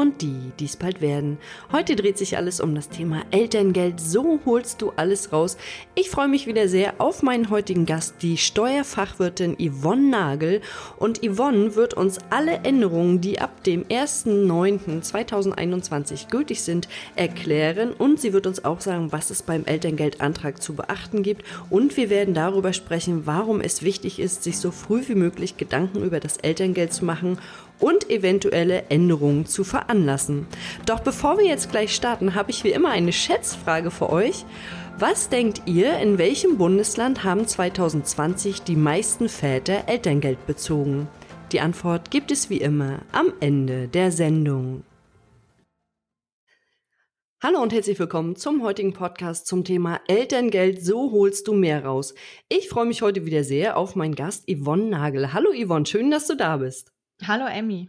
und die, die es bald werden. Heute dreht sich alles um das Thema Elterngeld. So holst du alles raus. Ich freue mich wieder sehr auf meinen heutigen Gast, die Steuerfachwirtin Yvonne Nagel. Und Yvonne wird uns alle Änderungen, die ab dem 1.9.2021 gültig sind, erklären. Und sie wird uns auch sagen, was es beim Elterngeldantrag zu beachten gibt. Und wir werden darüber sprechen, warum es wichtig ist, sich so früh wie möglich Gedanken über das Elterngeld zu machen und eventuelle Änderungen zu veranlassen. Doch bevor wir jetzt gleich starten, habe ich wie immer eine Schätzfrage für euch. Was denkt ihr, in welchem Bundesland haben 2020 die meisten Väter Elterngeld bezogen? Die Antwort gibt es wie immer am Ende der Sendung. Hallo und herzlich willkommen zum heutigen Podcast zum Thema Elterngeld, so holst du mehr raus. Ich freue mich heute wieder sehr auf meinen Gast Yvonne Nagel. Hallo Yvonne, schön, dass du da bist. Hallo Emmy.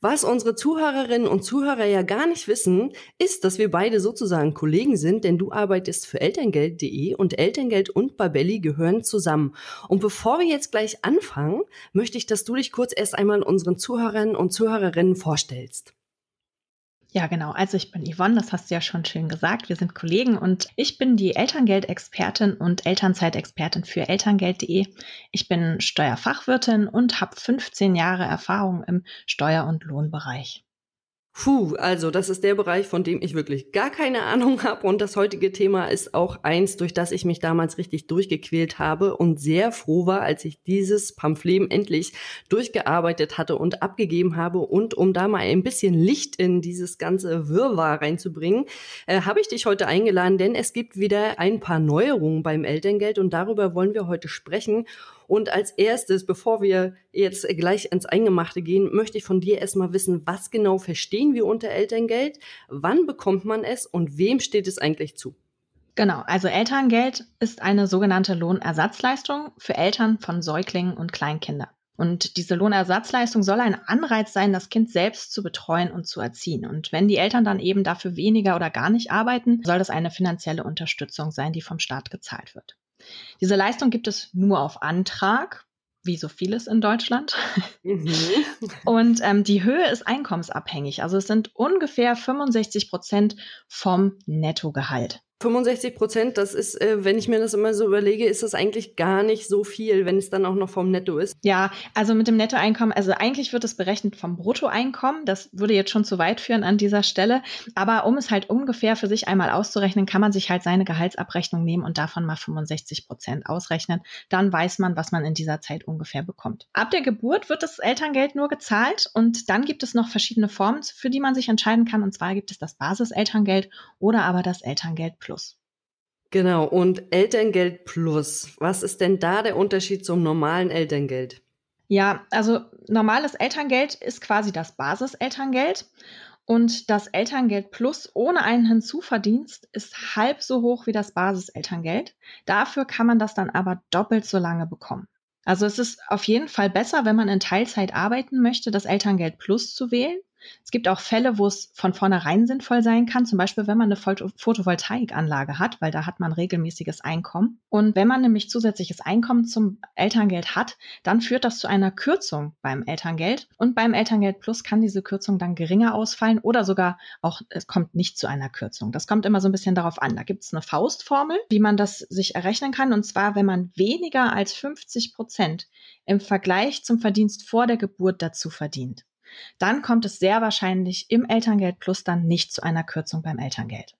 Was unsere Zuhörerinnen und Zuhörer ja gar nicht wissen, ist, dass wir beide sozusagen Kollegen sind, denn du arbeitest für Elterngeld.de und Elterngeld und Babelli gehören zusammen. Und bevor wir jetzt gleich anfangen, möchte ich, dass du dich kurz erst einmal unseren Zuhörern und Zuhörerinnen vorstellst. Ja, genau. Also ich bin Yvonne, das hast du ja schon schön gesagt. Wir sind Kollegen und ich bin die Elterngeldexpertin und Elternzeitexpertin für Elterngeld.de. Ich bin Steuerfachwirtin und habe 15 Jahre Erfahrung im Steuer- und Lohnbereich. Puh, also das ist der Bereich, von dem ich wirklich gar keine Ahnung habe. Und das heutige Thema ist auch eins, durch das ich mich damals richtig durchgequält habe und sehr froh war, als ich dieses Pamphlet endlich durchgearbeitet hatte und abgegeben habe. Und um da mal ein bisschen Licht in dieses ganze Wirrwarr reinzubringen, äh, habe ich dich heute eingeladen, denn es gibt wieder ein paar Neuerungen beim Elterngeld und darüber wollen wir heute sprechen. Und als erstes, bevor wir jetzt gleich ins Eingemachte gehen, möchte ich von dir erstmal wissen, was genau verstehen wir unter Elterngeld? Wann bekommt man es und wem steht es eigentlich zu? Genau, also Elterngeld ist eine sogenannte Lohnersatzleistung für Eltern von Säuglingen und Kleinkindern. Und diese Lohnersatzleistung soll ein Anreiz sein, das Kind selbst zu betreuen und zu erziehen. Und wenn die Eltern dann eben dafür weniger oder gar nicht arbeiten, soll das eine finanzielle Unterstützung sein, die vom Staat gezahlt wird. Diese Leistung gibt es nur auf Antrag, wie so vieles in Deutschland. Mhm. Und ähm, die Höhe ist einkommensabhängig. Also es sind ungefähr 65 Prozent vom Nettogehalt. 65 Prozent, das ist, äh, wenn ich mir das immer so überlege, ist das eigentlich gar nicht so viel, wenn es dann auch noch vom Netto ist. Ja, also mit dem Nettoeinkommen, also eigentlich wird es berechnet vom Bruttoeinkommen. Das würde jetzt schon zu weit führen an dieser Stelle. Aber um es halt ungefähr für sich einmal auszurechnen, kann man sich halt seine Gehaltsabrechnung nehmen und davon mal 65 Prozent ausrechnen. Dann weiß man, was man in dieser Zeit ungefähr bekommt. Ab der Geburt wird das Elterngeld nur gezahlt und dann gibt es noch verschiedene Formen, für die man sich entscheiden kann. Und zwar gibt es das Basiselterngeld oder aber das Elterngeld Plus. Genau, und Elterngeld Plus. Was ist denn da der Unterschied zum normalen Elterngeld? Ja, also normales Elterngeld ist quasi das Basiselterngeld und das Elterngeld Plus ohne einen Hinzuverdienst ist halb so hoch wie das Basiselterngeld. Dafür kann man das dann aber doppelt so lange bekommen. Also es ist auf jeden Fall besser, wenn man in Teilzeit arbeiten möchte, das Elterngeld Plus zu wählen. Es gibt auch Fälle, wo es von vornherein sinnvoll sein kann, zum Beispiel wenn man eine Photovoltaikanlage hat, weil da hat man regelmäßiges Einkommen. Und wenn man nämlich zusätzliches Einkommen zum Elterngeld hat, dann führt das zu einer Kürzung beim Elterngeld. Und beim Elterngeld Plus kann diese Kürzung dann geringer ausfallen oder sogar auch, es kommt nicht zu einer Kürzung. Das kommt immer so ein bisschen darauf an. Da gibt es eine Faustformel, wie man das sich errechnen kann. Und zwar, wenn man weniger als 50 Prozent im Vergleich zum Verdienst vor der Geburt dazu verdient dann kommt es sehr wahrscheinlich im Elterngeld Plus dann nicht zu einer Kürzung beim Elterngeld.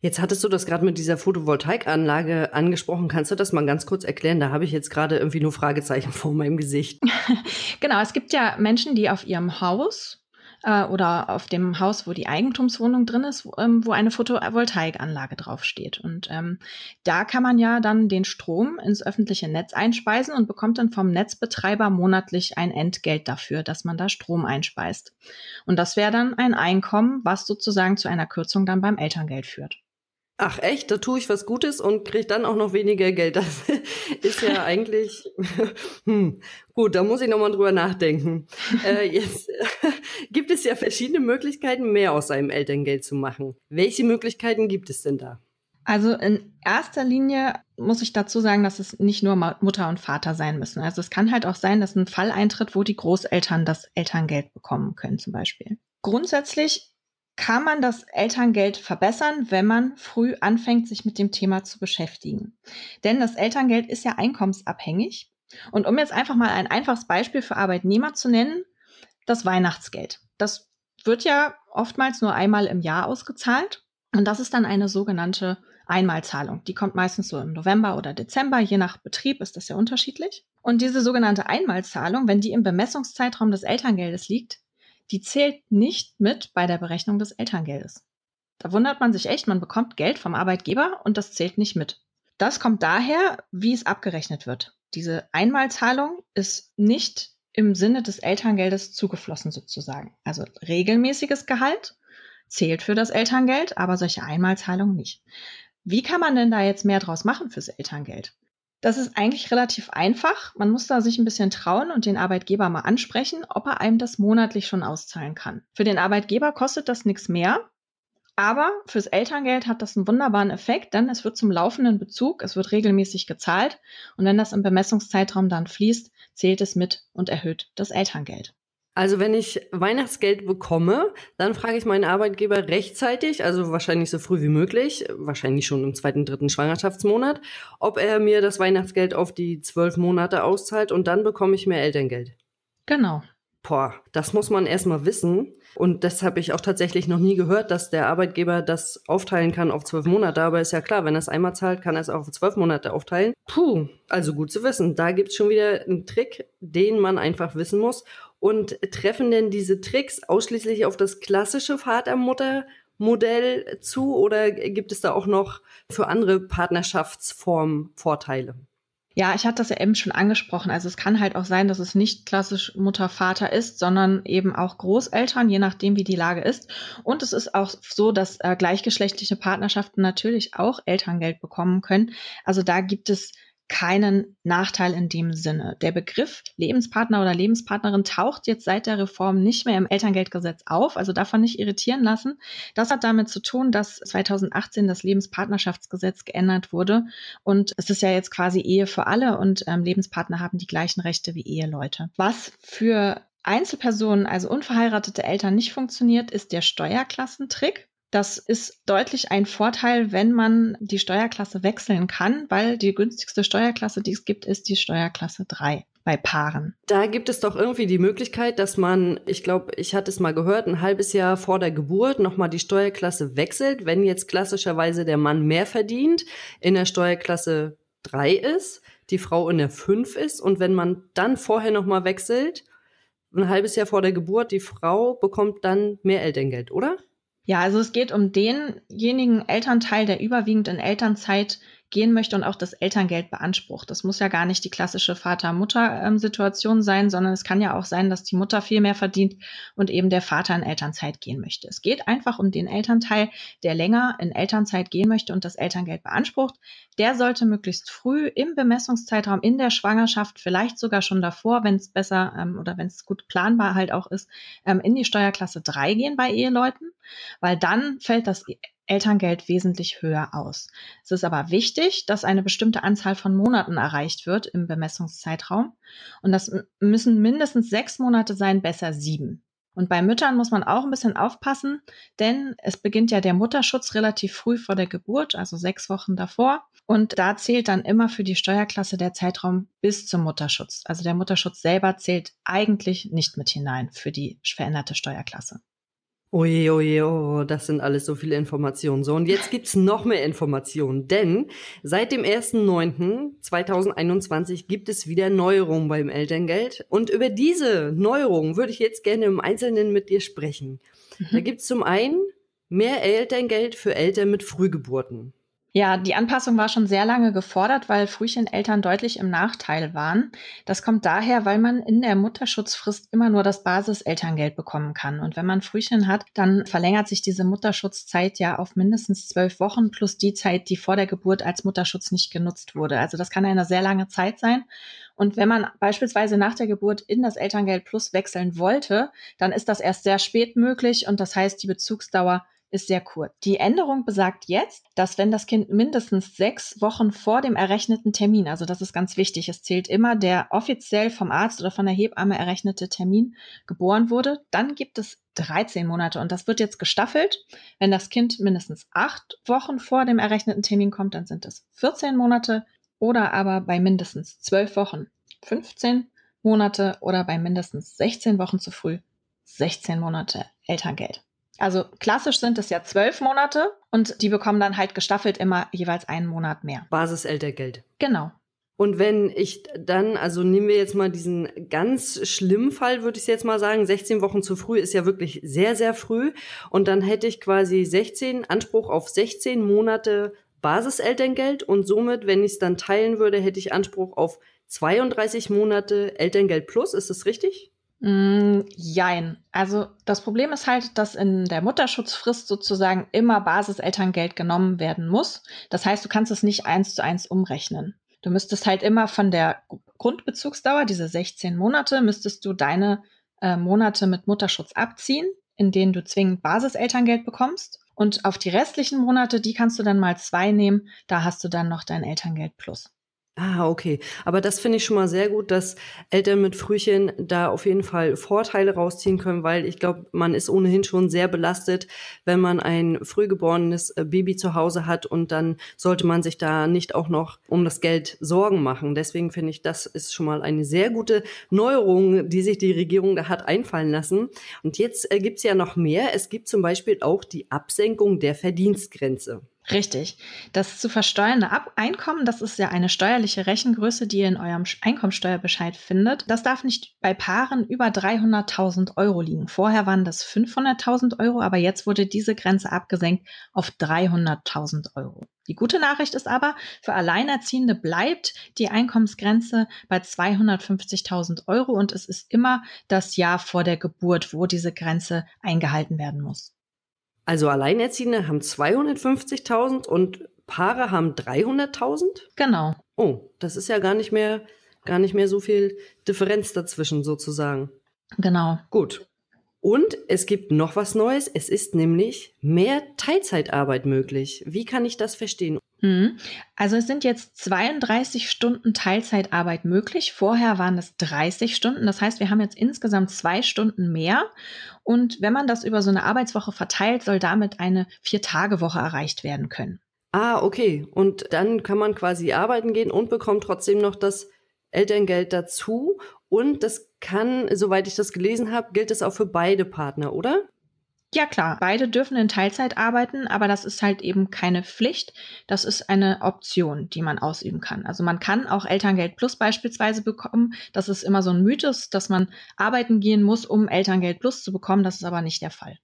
Jetzt hattest du das gerade mit dieser Photovoltaikanlage angesprochen. Kannst du das mal ganz kurz erklären? Da habe ich jetzt gerade irgendwie nur Fragezeichen vor meinem Gesicht. genau, es gibt ja Menschen, die auf ihrem Haus äh, oder auf dem Haus, wo die Eigentumswohnung drin ist, wo, ähm, wo eine Photovoltaikanlage draufsteht. Und ähm, da kann man ja dann den Strom ins öffentliche Netz einspeisen und bekommt dann vom Netzbetreiber monatlich ein Entgelt dafür, dass man da Strom einspeist. Und das wäre dann ein Einkommen, was sozusagen zu einer Kürzung dann beim Elterngeld führt. Ach echt, da tue ich was Gutes und kriege dann auch noch weniger Geld. Das ist ja eigentlich hm, gut. Da muss ich noch mal drüber nachdenken. Äh, jetzt gibt es ja verschiedene Möglichkeiten, mehr aus seinem Elterngeld zu machen. Welche Möglichkeiten gibt es denn da? Also in erster Linie muss ich dazu sagen, dass es nicht nur Mutter und Vater sein müssen. Also es kann halt auch sein, dass ein Fall eintritt, wo die Großeltern das Elterngeld bekommen können zum Beispiel. Grundsätzlich kann man das Elterngeld verbessern, wenn man früh anfängt, sich mit dem Thema zu beschäftigen. Denn das Elterngeld ist ja einkommensabhängig. Und um jetzt einfach mal ein einfaches Beispiel für Arbeitnehmer zu nennen, das Weihnachtsgeld. Das wird ja oftmals nur einmal im Jahr ausgezahlt. Und das ist dann eine sogenannte Einmalzahlung. Die kommt meistens so im November oder Dezember, je nach Betrieb ist das ja unterschiedlich. Und diese sogenannte Einmalzahlung, wenn die im Bemessungszeitraum des Elterngeldes liegt, die zählt nicht mit bei der Berechnung des Elterngeldes. Da wundert man sich echt, man bekommt Geld vom Arbeitgeber und das zählt nicht mit. Das kommt daher, wie es abgerechnet wird. Diese Einmalzahlung ist nicht im Sinne des Elterngeldes zugeflossen sozusagen. Also regelmäßiges Gehalt zählt für das Elterngeld, aber solche Einmalzahlungen nicht. Wie kann man denn da jetzt mehr draus machen fürs Elterngeld? Das ist eigentlich relativ einfach. Man muss da sich ein bisschen trauen und den Arbeitgeber mal ansprechen, ob er einem das monatlich schon auszahlen kann. Für den Arbeitgeber kostet das nichts mehr, aber fürs Elterngeld hat das einen wunderbaren Effekt, denn es wird zum laufenden Bezug, es wird regelmäßig gezahlt und wenn das im Bemessungszeitraum dann fließt, zählt es mit und erhöht das Elterngeld. Also wenn ich Weihnachtsgeld bekomme, dann frage ich meinen Arbeitgeber rechtzeitig, also wahrscheinlich so früh wie möglich, wahrscheinlich schon im zweiten, dritten Schwangerschaftsmonat, ob er mir das Weihnachtsgeld auf die zwölf Monate auszahlt und dann bekomme ich mehr Elterngeld. Genau. Boah, das muss man erstmal wissen. Und das habe ich auch tatsächlich noch nie gehört, dass der Arbeitgeber das aufteilen kann auf zwölf Monate. Aber ist ja klar, wenn er es einmal zahlt, kann er es auch auf zwölf Monate aufteilen. Puh, also gut zu wissen. Da gibt's schon wieder einen Trick, den man einfach wissen muss. Und treffen denn diese Tricks ausschließlich auf das klassische Vater-Mutter-Modell zu oder gibt es da auch noch für andere Partnerschaftsformen Vorteile? Ja, ich hatte das ja eben schon angesprochen. Also es kann halt auch sein, dass es nicht klassisch Mutter-Vater ist, sondern eben auch Großeltern, je nachdem, wie die Lage ist. Und es ist auch so, dass äh, gleichgeschlechtliche Partnerschaften natürlich auch Elterngeld bekommen können. Also da gibt es keinen Nachteil in dem Sinne. Der Begriff Lebenspartner oder Lebenspartnerin taucht jetzt seit der Reform nicht mehr im Elterngeldgesetz auf, also davon nicht irritieren lassen. Das hat damit zu tun, dass 2018 das Lebenspartnerschaftsgesetz geändert wurde und es ist ja jetzt quasi Ehe für alle und ähm, Lebenspartner haben die gleichen Rechte wie Eheleute. Was für Einzelpersonen, also unverheiratete Eltern nicht funktioniert, ist der Steuerklassentrick. Das ist deutlich ein Vorteil, wenn man die Steuerklasse wechseln kann, weil die günstigste Steuerklasse, die es gibt, ist die Steuerklasse 3 bei Paaren. Da gibt es doch irgendwie die Möglichkeit, dass man, ich glaube, ich hatte es mal gehört, ein halbes Jahr vor der Geburt nochmal die Steuerklasse wechselt, wenn jetzt klassischerweise der Mann mehr verdient, in der Steuerklasse 3 ist, die Frau in der 5 ist und wenn man dann vorher nochmal wechselt, ein halbes Jahr vor der Geburt, die Frau bekommt dann mehr Elterngeld, oder? Ja, also es geht um denjenigen Elternteil, der überwiegend in Elternzeit gehen möchte und auch das Elterngeld beansprucht. Das muss ja gar nicht die klassische Vater-Mutter-Situation sein, sondern es kann ja auch sein, dass die Mutter viel mehr verdient und eben der Vater in Elternzeit gehen möchte. Es geht einfach um den Elternteil, der länger in Elternzeit gehen möchte und das Elterngeld beansprucht. Der sollte möglichst früh im Bemessungszeitraum in der Schwangerschaft, vielleicht sogar schon davor, wenn es besser ähm, oder wenn es gut planbar halt auch ist, ähm, in die Steuerklasse 3 gehen bei Eheleuten, weil dann fällt das Elterngeld wesentlich höher aus. Es ist aber wichtig, dass eine bestimmte Anzahl von Monaten erreicht wird im Bemessungszeitraum. Und das müssen mindestens sechs Monate sein, besser sieben. Und bei Müttern muss man auch ein bisschen aufpassen, denn es beginnt ja der Mutterschutz relativ früh vor der Geburt, also sechs Wochen davor. Und da zählt dann immer für die Steuerklasse der Zeitraum bis zum Mutterschutz. Also der Mutterschutz selber zählt eigentlich nicht mit hinein für die veränderte Steuerklasse. Oje, oje, oh, das sind alles so viele Informationen. So, und jetzt gibt's noch mehr Informationen, denn seit dem 1.9.2021 gibt es wieder Neuerungen beim Elterngeld. Und über diese Neuerungen würde ich jetzt gerne im Einzelnen mit dir sprechen. Mhm. Da gibt's zum einen mehr Elterngeld für Eltern mit Frühgeburten. Ja, die Anpassung war schon sehr lange gefordert, weil Frühcheneltern deutlich im Nachteil waren. Das kommt daher, weil man in der Mutterschutzfrist immer nur das Basiselterngeld bekommen kann. Und wenn man Frühchen hat, dann verlängert sich diese Mutterschutzzeit ja auf mindestens zwölf Wochen plus die Zeit, die vor der Geburt als Mutterschutz nicht genutzt wurde. Also das kann eine sehr lange Zeit sein. Und wenn man beispielsweise nach der Geburt in das Elterngeld Plus wechseln wollte, dann ist das erst sehr spät möglich und das heißt, die Bezugsdauer ist sehr kurz. Die Änderung besagt jetzt, dass wenn das Kind mindestens sechs Wochen vor dem errechneten Termin, also das ist ganz wichtig, es zählt immer der offiziell vom Arzt oder von der Hebamme errechnete Termin geboren wurde, dann gibt es 13 Monate und das wird jetzt gestaffelt. Wenn das Kind mindestens acht Wochen vor dem errechneten Termin kommt, dann sind es 14 Monate oder aber bei mindestens zwölf Wochen 15 Monate oder bei mindestens 16 Wochen zu früh 16 Monate Elterngeld. Also klassisch sind es ja zwölf Monate und die bekommen dann halt gestaffelt immer jeweils einen Monat mehr. Basiseltergeld. Genau. Und wenn ich dann, also nehmen wir jetzt mal diesen ganz schlimmen Fall, würde ich jetzt mal sagen, 16 Wochen zu früh ist ja wirklich sehr, sehr früh. Und dann hätte ich quasi 16, Anspruch auf 16 Monate Basiselterngeld und somit, wenn ich es dann teilen würde, hätte ich Anspruch auf 32 Monate Elterngeld plus. Ist das richtig? Mm, jein. Also das Problem ist halt, dass in der Mutterschutzfrist sozusagen immer Basiselterngeld genommen werden muss. Das heißt, du kannst es nicht eins zu eins umrechnen. Du müsstest halt immer von der Grundbezugsdauer, diese 16 Monate, müsstest du deine äh, Monate mit Mutterschutz abziehen, in denen du zwingend Basiselterngeld bekommst. Und auf die restlichen Monate, die kannst du dann mal zwei nehmen. Da hast du dann noch dein Elterngeld plus. Ah, okay. Aber das finde ich schon mal sehr gut, dass Eltern mit Frühchen da auf jeden Fall Vorteile rausziehen können, weil ich glaube, man ist ohnehin schon sehr belastet, wenn man ein frühgeborenes äh, Baby zu Hause hat und dann sollte man sich da nicht auch noch um das Geld Sorgen machen. Deswegen finde ich, das ist schon mal eine sehr gute Neuerung, die sich die Regierung da hat einfallen lassen. Und jetzt äh, gibt's ja noch mehr. Es gibt zum Beispiel auch die Absenkung der Verdienstgrenze. Richtig. Das zu versteuernde Ab Einkommen, das ist ja eine steuerliche Rechengröße, die ihr in eurem Einkommensteuerbescheid findet. Das darf nicht bei Paaren über 300.000 Euro liegen. Vorher waren das 500.000 Euro, aber jetzt wurde diese Grenze abgesenkt auf 300.000 Euro. Die gute Nachricht ist aber, für Alleinerziehende bleibt die Einkommensgrenze bei 250.000 Euro und es ist immer das Jahr vor der Geburt, wo diese Grenze eingehalten werden muss. Also Alleinerziehende haben 250.000 und Paare haben 300.000? Genau. Oh, das ist ja gar nicht mehr, gar nicht mehr so viel Differenz dazwischen sozusagen. Genau. Gut. Und es gibt noch was Neues. Es ist nämlich mehr Teilzeitarbeit möglich. Wie kann ich das verstehen? Mhm. Also es sind jetzt 32 Stunden Teilzeitarbeit möglich. Vorher waren es 30 Stunden. Das heißt, wir haben jetzt insgesamt zwei Stunden mehr. Und wenn man das über so eine Arbeitswoche verteilt, soll damit eine Vier-Tage-Woche erreicht werden können. Ah, okay. Und dann kann man quasi arbeiten gehen und bekommt trotzdem noch das Elterngeld dazu. Und das kann, soweit ich das gelesen habe, gilt es auch für beide Partner, oder? Ja klar, beide dürfen in Teilzeit arbeiten, aber das ist halt eben keine Pflicht. Das ist eine Option, die man ausüben kann. Also man kann auch Elterngeld Plus beispielsweise bekommen. Das ist immer so ein Mythos, dass man arbeiten gehen muss, um Elterngeld Plus zu bekommen. Das ist aber nicht der Fall.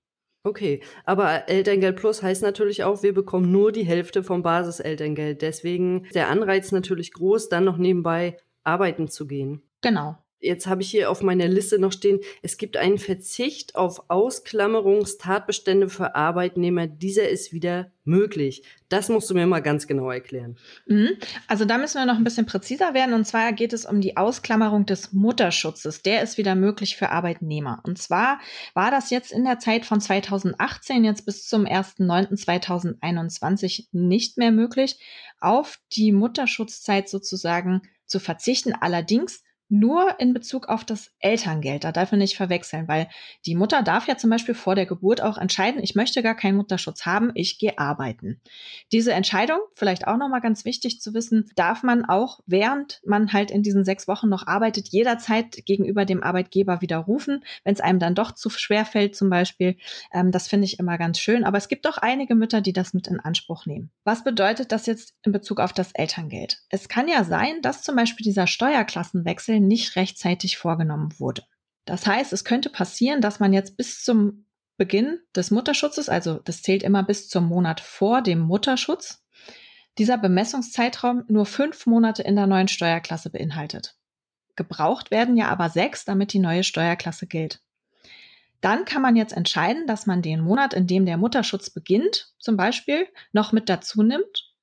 Okay, aber Elterngeld Plus heißt natürlich auch, wir bekommen nur die Hälfte vom Basiselterngeld. Deswegen ist der Anreiz natürlich groß, dann noch nebenbei arbeiten zu gehen. Genau jetzt habe ich hier auf meiner Liste noch stehen, es gibt einen Verzicht auf Ausklammerungstatbestände für Arbeitnehmer. Dieser ist wieder möglich. Das musst du mir mal ganz genau erklären. Mhm. Also da müssen wir noch ein bisschen präziser werden. Und zwar geht es um die Ausklammerung des Mutterschutzes. Der ist wieder möglich für Arbeitnehmer. Und zwar war das jetzt in der Zeit von 2018 jetzt bis zum 1.9.2021 nicht mehr möglich, auf die Mutterschutzzeit sozusagen zu verzichten. Allerdings nur in Bezug auf das Elterngeld. Da darf man nicht verwechseln, weil die Mutter darf ja zum Beispiel vor der Geburt auch entscheiden, ich möchte gar keinen Mutterschutz haben, ich gehe arbeiten. Diese Entscheidung, vielleicht auch nochmal ganz wichtig zu wissen, darf man auch, während man halt in diesen sechs Wochen noch arbeitet, jederzeit gegenüber dem Arbeitgeber widerrufen, wenn es einem dann doch zu schwer fällt zum Beispiel. Ähm, das finde ich immer ganz schön. Aber es gibt doch einige Mütter, die das mit in Anspruch nehmen. Was bedeutet das jetzt in Bezug auf das Elterngeld? Es kann ja sein, dass zum Beispiel dieser Steuerklassenwechsel Wechsel nicht rechtzeitig vorgenommen wurde. Das heißt, es könnte passieren, dass man jetzt bis zum Beginn des Mutterschutzes, also das zählt immer bis zum Monat vor dem Mutterschutz, dieser Bemessungszeitraum nur fünf Monate in der neuen Steuerklasse beinhaltet. Gebraucht werden ja aber sechs, damit die neue Steuerklasse gilt. Dann kann man jetzt entscheiden, dass man den Monat, in dem der Mutterschutz beginnt, zum Beispiel noch mit dazu nimmt,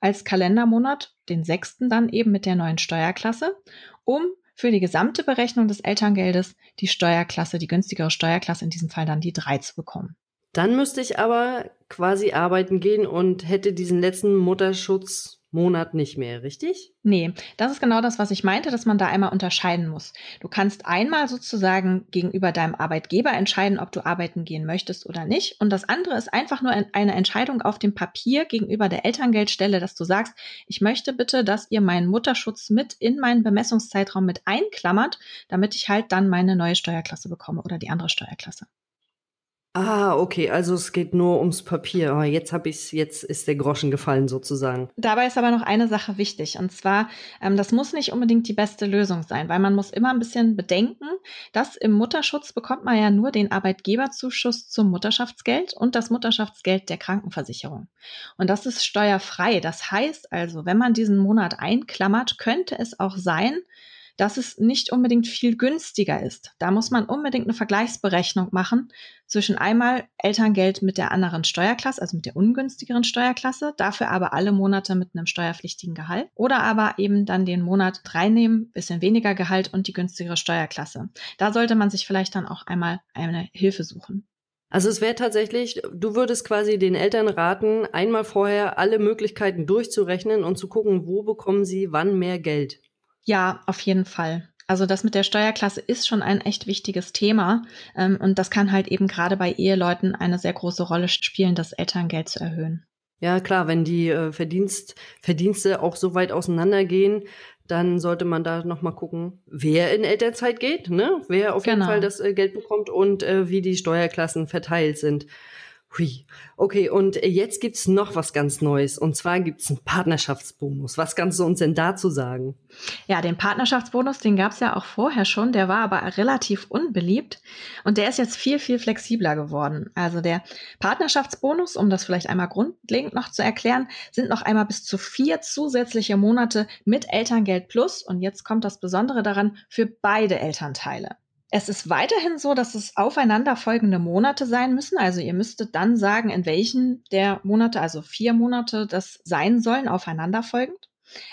als Kalendermonat, den sechsten dann eben mit der neuen Steuerklasse, um für die gesamte Berechnung des Elterngeldes die Steuerklasse, die günstigere Steuerklasse, in diesem Fall dann die 3 zu bekommen. Dann müsste ich aber quasi arbeiten gehen und hätte diesen letzten Mutterschutz Monat nicht mehr, richtig? Nee, das ist genau das, was ich meinte, dass man da einmal unterscheiden muss. Du kannst einmal sozusagen gegenüber deinem Arbeitgeber entscheiden, ob du arbeiten gehen möchtest oder nicht. Und das andere ist einfach nur eine Entscheidung auf dem Papier gegenüber der Elterngeldstelle, dass du sagst, ich möchte bitte, dass ihr meinen Mutterschutz mit in meinen Bemessungszeitraum mit einklammert, damit ich halt dann meine neue Steuerklasse bekomme oder die andere Steuerklasse. Ah, okay, also es geht nur ums Papier. Oh, jetzt habe ich jetzt ist der Groschen gefallen sozusagen. Dabei ist aber noch eine Sache wichtig und zwar, ähm, das muss nicht unbedingt die beste Lösung sein, weil man muss immer ein bisschen bedenken, dass im Mutterschutz bekommt man ja nur den Arbeitgeberzuschuss zum Mutterschaftsgeld und das Mutterschaftsgeld der Krankenversicherung. Und das ist steuerfrei. Das heißt also, wenn man diesen Monat einklammert, könnte es auch sein, dass es nicht unbedingt viel günstiger ist. Da muss man unbedingt eine Vergleichsberechnung machen zwischen einmal Elterngeld mit der anderen Steuerklasse, also mit der ungünstigeren Steuerklasse, dafür aber alle Monate mit einem steuerpflichtigen Gehalt oder aber eben dann den Monat drei nehmen, bisschen weniger Gehalt und die günstigere Steuerklasse. Da sollte man sich vielleicht dann auch einmal eine Hilfe suchen. Also es wäre tatsächlich, du würdest quasi den Eltern raten, einmal vorher alle Möglichkeiten durchzurechnen und zu gucken, wo bekommen sie wann mehr Geld. Ja, auf jeden Fall. Also das mit der Steuerklasse ist schon ein echt wichtiges Thema ähm, und das kann halt eben gerade bei Eheleuten eine sehr große Rolle spielen, das Elterngeld zu erhöhen. Ja, klar, wenn die äh, Verdienst, Verdienste auch so weit auseinandergehen, dann sollte man da nochmal gucken, wer in Elternzeit geht, ne? wer auf jeden genau. Fall das äh, Geld bekommt und äh, wie die Steuerklassen verteilt sind. Hui. Okay, und jetzt gibt's noch was ganz Neues. Und zwar gibt's einen Partnerschaftsbonus. Was kannst du uns denn dazu sagen? Ja, den Partnerschaftsbonus, den gab's ja auch vorher schon. Der war aber relativ unbeliebt. Und der ist jetzt viel, viel flexibler geworden. Also der Partnerschaftsbonus, um das vielleicht einmal grundlegend noch zu erklären, sind noch einmal bis zu vier zusätzliche Monate mit Elterngeld plus. Und jetzt kommt das Besondere daran für beide Elternteile. Es ist weiterhin so, dass es aufeinanderfolgende Monate sein müssen. Also ihr müsstet dann sagen, in welchen der Monate, also vier Monate, das sein sollen, aufeinanderfolgend.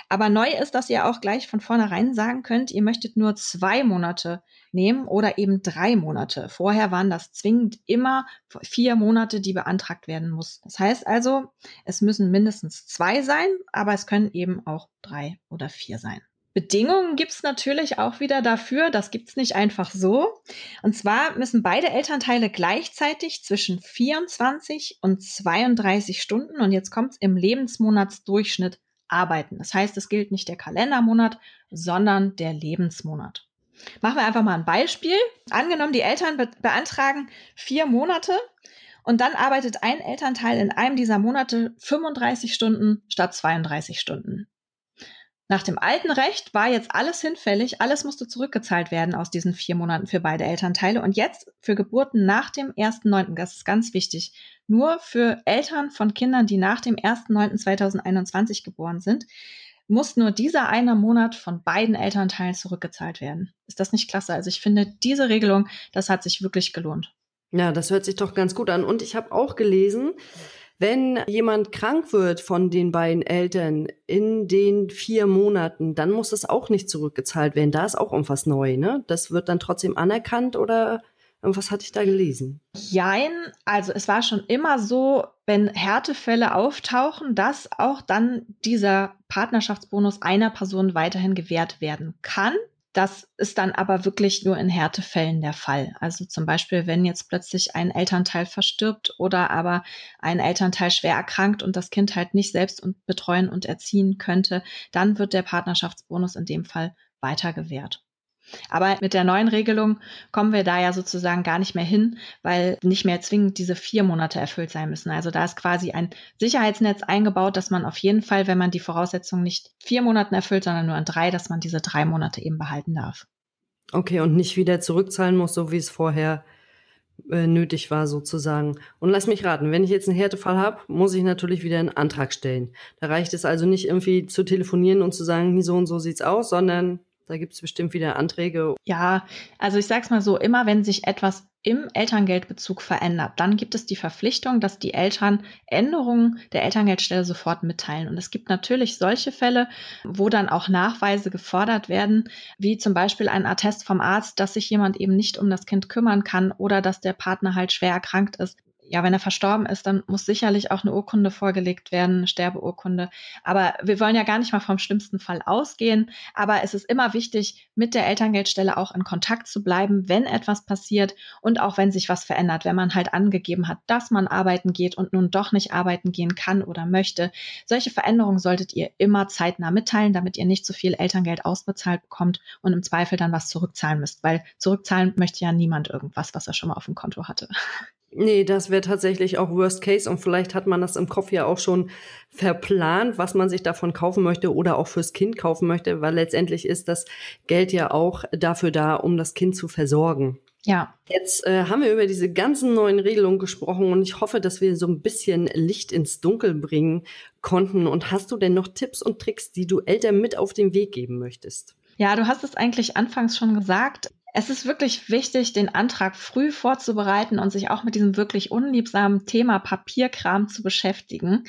Aber neu ist, dass ihr auch gleich von vornherein sagen könnt, ihr möchtet nur zwei Monate nehmen oder eben drei Monate. Vorher waren das zwingend immer vier Monate, die beantragt werden mussten. Das heißt also, es müssen mindestens zwei sein, aber es können eben auch drei oder vier sein. Bedingungen gibt's natürlich auch wieder dafür. Das gibt's nicht einfach so. Und zwar müssen beide Elternteile gleichzeitig zwischen 24 und 32 Stunden und jetzt kommt's im Lebensmonatsdurchschnitt arbeiten. Das heißt, es gilt nicht der Kalendermonat, sondern der Lebensmonat. Machen wir einfach mal ein Beispiel. Angenommen, die Eltern be beantragen vier Monate und dann arbeitet ein Elternteil in einem dieser Monate 35 Stunden statt 32 Stunden. Nach dem alten Recht war jetzt alles hinfällig, alles musste zurückgezahlt werden aus diesen vier Monaten für beide Elternteile. Und jetzt für Geburten nach dem 1.9., das ist ganz wichtig, nur für Eltern von Kindern, die nach dem 1.9.2021 geboren sind, muss nur dieser eine Monat von beiden Elternteilen zurückgezahlt werden. Ist das nicht klasse? Also ich finde, diese Regelung, das hat sich wirklich gelohnt. Ja, das hört sich doch ganz gut an. Und ich habe auch gelesen, wenn jemand krank wird von den beiden Eltern in den vier Monaten, dann muss das auch nicht zurückgezahlt werden. Da ist auch irgendwas neu, ne? Das wird dann trotzdem anerkannt oder was hatte ich da gelesen? Jein, also es war schon immer so, wenn Härtefälle auftauchen, dass auch dann dieser Partnerschaftsbonus einer Person weiterhin gewährt werden kann. Das ist dann aber wirklich nur in Härtefällen der Fall. Also zum Beispiel, wenn jetzt plötzlich ein Elternteil verstirbt oder aber ein Elternteil schwer erkrankt und das Kind halt nicht selbst betreuen und erziehen könnte, dann wird der Partnerschaftsbonus in dem Fall weiter gewährt. Aber mit der neuen Regelung kommen wir da ja sozusagen gar nicht mehr hin, weil nicht mehr zwingend diese vier Monate erfüllt sein müssen. Also da ist quasi ein Sicherheitsnetz eingebaut, dass man auf jeden Fall, wenn man die Voraussetzungen nicht vier Monaten erfüllt, sondern nur an drei, dass man diese drei Monate eben behalten darf. Okay, und nicht wieder zurückzahlen muss, so wie es vorher äh, nötig war sozusagen. Und lass mich raten, wenn ich jetzt einen Härtefall habe, muss ich natürlich wieder einen Antrag stellen. Da reicht es also nicht irgendwie zu telefonieren und zu sagen, so und so sieht's aus, sondern da gibt es bestimmt wieder Anträge. Ja, also ich sag's mal so, immer wenn sich etwas im Elterngeldbezug verändert, dann gibt es die Verpflichtung, dass die Eltern Änderungen der Elterngeldstelle sofort mitteilen. Und es gibt natürlich solche Fälle, wo dann auch Nachweise gefordert werden, wie zum Beispiel ein Attest vom Arzt, dass sich jemand eben nicht um das Kind kümmern kann oder dass der Partner halt schwer erkrankt ist ja, wenn er verstorben ist, dann muss sicherlich auch eine Urkunde vorgelegt werden, eine Sterbeurkunde. Aber wir wollen ja gar nicht mal vom schlimmsten Fall ausgehen. Aber es ist immer wichtig, mit der Elterngeldstelle auch in Kontakt zu bleiben, wenn etwas passiert und auch wenn sich was verändert. Wenn man halt angegeben hat, dass man arbeiten geht und nun doch nicht arbeiten gehen kann oder möchte. Solche Veränderungen solltet ihr immer zeitnah mitteilen, damit ihr nicht zu viel Elterngeld ausbezahlt bekommt und im Zweifel dann was zurückzahlen müsst. Weil zurückzahlen möchte ja niemand irgendwas, was er schon mal auf dem Konto hatte. Nee, das wäre tatsächlich auch Worst Case und vielleicht hat man das im Kopf ja auch schon verplant, was man sich davon kaufen möchte oder auch fürs Kind kaufen möchte, weil letztendlich ist das Geld ja auch dafür da, um das Kind zu versorgen. Ja. Jetzt äh, haben wir über diese ganzen neuen Regelungen gesprochen und ich hoffe, dass wir so ein bisschen Licht ins Dunkel bringen konnten. Und hast du denn noch Tipps und Tricks, die du Eltern mit auf den Weg geben möchtest? Ja, du hast es eigentlich anfangs schon gesagt. Es ist wirklich wichtig, den Antrag früh vorzubereiten und sich auch mit diesem wirklich unliebsamen Thema Papierkram zu beschäftigen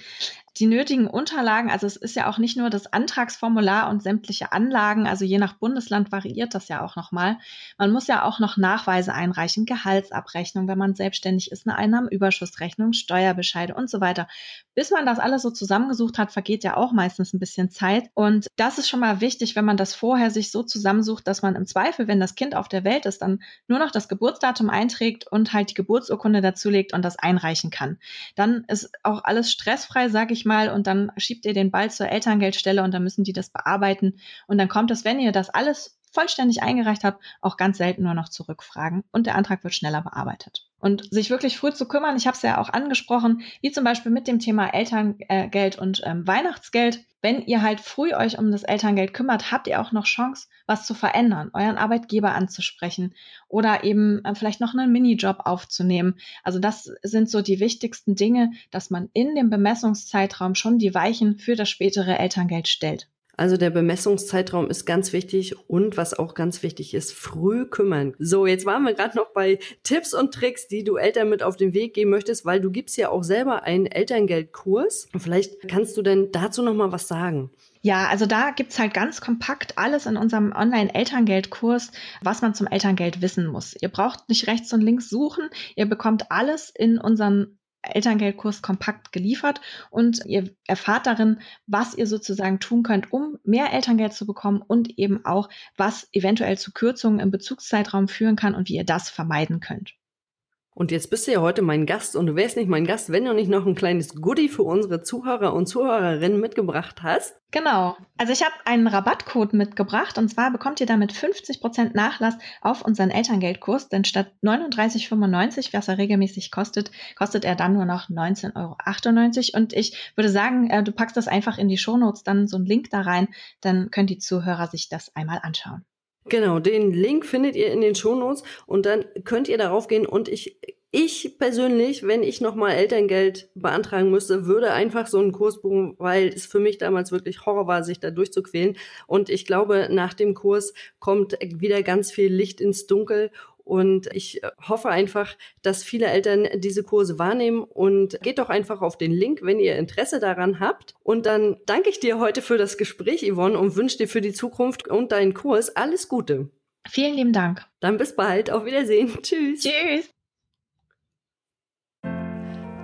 die nötigen Unterlagen, also es ist ja auch nicht nur das Antragsformular und sämtliche Anlagen, also je nach Bundesland variiert das ja auch nochmal. Man muss ja auch noch Nachweise einreichen, Gehaltsabrechnung, wenn man selbstständig ist, eine Einnahmenüberschussrechnung, Steuerbescheide und so weiter. Bis man das alles so zusammengesucht hat, vergeht ja auch meistens ein bisschen Zeit. Und das ist schon mal wichtig, wenn man das vorher sich so zusammensucht, dass man im Zweifel, wenn das Kind auf der Welt ist, dann nur noch das Geburtsdatum einträgt und halt die Geburtsurkunde dazulegt und das einreichen kann. Dann ist auch alles stressfrei, sage ich mal, und dann schiebt ihr den Ball zur Elterngeldstelle und dann müssen die das bearbeiten. Und dann kommt es, wenn ihr das alles vollständig eingereicht habt, auch ganz selten nur noch zurückfragen und der Antrag wird schneller bearbeitet. Und sich wirklich früh zu kümmern, ich habe es ja auch angesprochen, wie zum Beispiel mit dem Thema Elterngeld und ähm, Weihnachtsgeld. Wenn ihr halt früh euch um das Elterngeld kümmert, habt ihr auch noch Chance, was zu verändern, euren Arbeitgeber anzusprechen oder eben äh, vielleicht noch einen Minijob aufzunehmen. Also das sind so die wichtigsten Dinge, dass man in dem Bemessungszeitraum schon die Weichen für das spätere Elterngeld stellt. Also der Bemessungszeitraum ist ganz wichtig und was auch ganz wichtig ist, früh kümmern. So, jetzt waren wir gerade noch bei Tipps und Tricks, die du Eltern mit auf den Weg geben möchtest, weil du gibst ja auch selber einen Elterngeldkurs. Vielleicht kannst du denn dazu noch mal was sagen. Ja, also da gibt's halt ganz kompakt alles in unserem Online-Elterngeldkurs, was man zum Elterngeld wissen muss. Ihr braucht nicht rechts und links suchen. Ihr bekommt alles in unseren Elterngeldkurs kompakt geliefert und ihr erfahrt darin, was ihr sozusagen tun könnt, um mehr Elterngeld zu bekommen und eben auch, was eventuell zu Kürzungen im Bezugszeitraum führen kann und wie ihr das vermeiden könnt. Und jetzt bist du ja heute mein Gast und du wärst nicht mein Gast, wenn du nicht noch ein kleines Goodie für unsere Zuhörer und Zuhörerinnen mitgebracht hast. Genau. Also ich habe einen Rabattcode mitgebracht und zwar bekommt ihr damit 50% Nachlass auf unseren Elterngeldkurs, denn statt 39,95, was er regelmäßig kostet, kostet er dann nur noch 19,98 Euro. Und ich würde sagen, äh, du packst das einfach in die Shownotes, dann so einen Link da rein, dann können die Zuhörer sich das einmal anschauen. Genau, den Link findet ihr in den Shownotes und dann könnt ihr darauf gehen und ich ich persönlich, wenn ich nochmal Elterngeld beantragen müsste, würde einfach so einen Kurs buchen, weil es für mich damals wirklich Horror war, sich da durchzuquälen. Und ich glaube, nach dem Kurs kommt wieder ganz viel Licht ins Dunkel und ich hoffe einfach, dass viele Eltern diese Kurse wahrnehmen und geht doch einfach auf den Link, wenn ihr Interesse daran habt. Und dann danke ich dir heute für das Gespräch, Yvonne, und wünsche dir für die Zukunft und deinen Kurs alles Gute. Vielen lieben Dank. Dann bis bald. Auf Wiedersehen. Tschüss. Tschüss.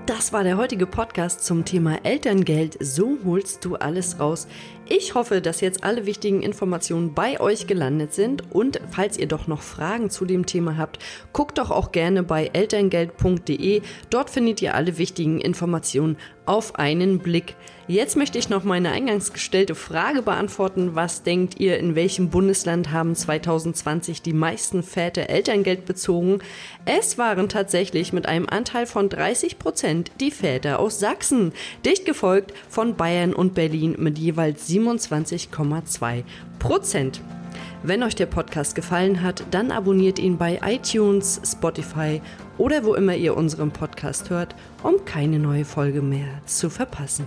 Das war der heutige Podcast zum Thema Elterngeld. So holst du alles raus. Ich hoffe, dass jetzt alle wichtigen Informationen bei euch gelandet sind und falls ihr doch noch Fragen zu dem Thema habt, guckt doch auch gerne bei elterngeld.de. Dort findet ihr alle wichtigen Informationen auf einen Blick. Jetzt möchte ich noch meine eingangs gestellte Frage beantworten. Was denkt ihr, in welchem Bundesland haben 2020 die meisten Väter Elterngeld bezogen? Es waren tatsächlich mit einem Anteil von 30 Prozent die Väter aus Sachsen, dicht gefolgt von Bayern und Berlin mit jeweils 27,2 Prozent. Wenn euch der Podcast gefallen hat, dann abonniert ihn bei iTunes, Spotify oder wo immer ihr unseren Podcast hört, um keine neue Folge mehr zu verpassen.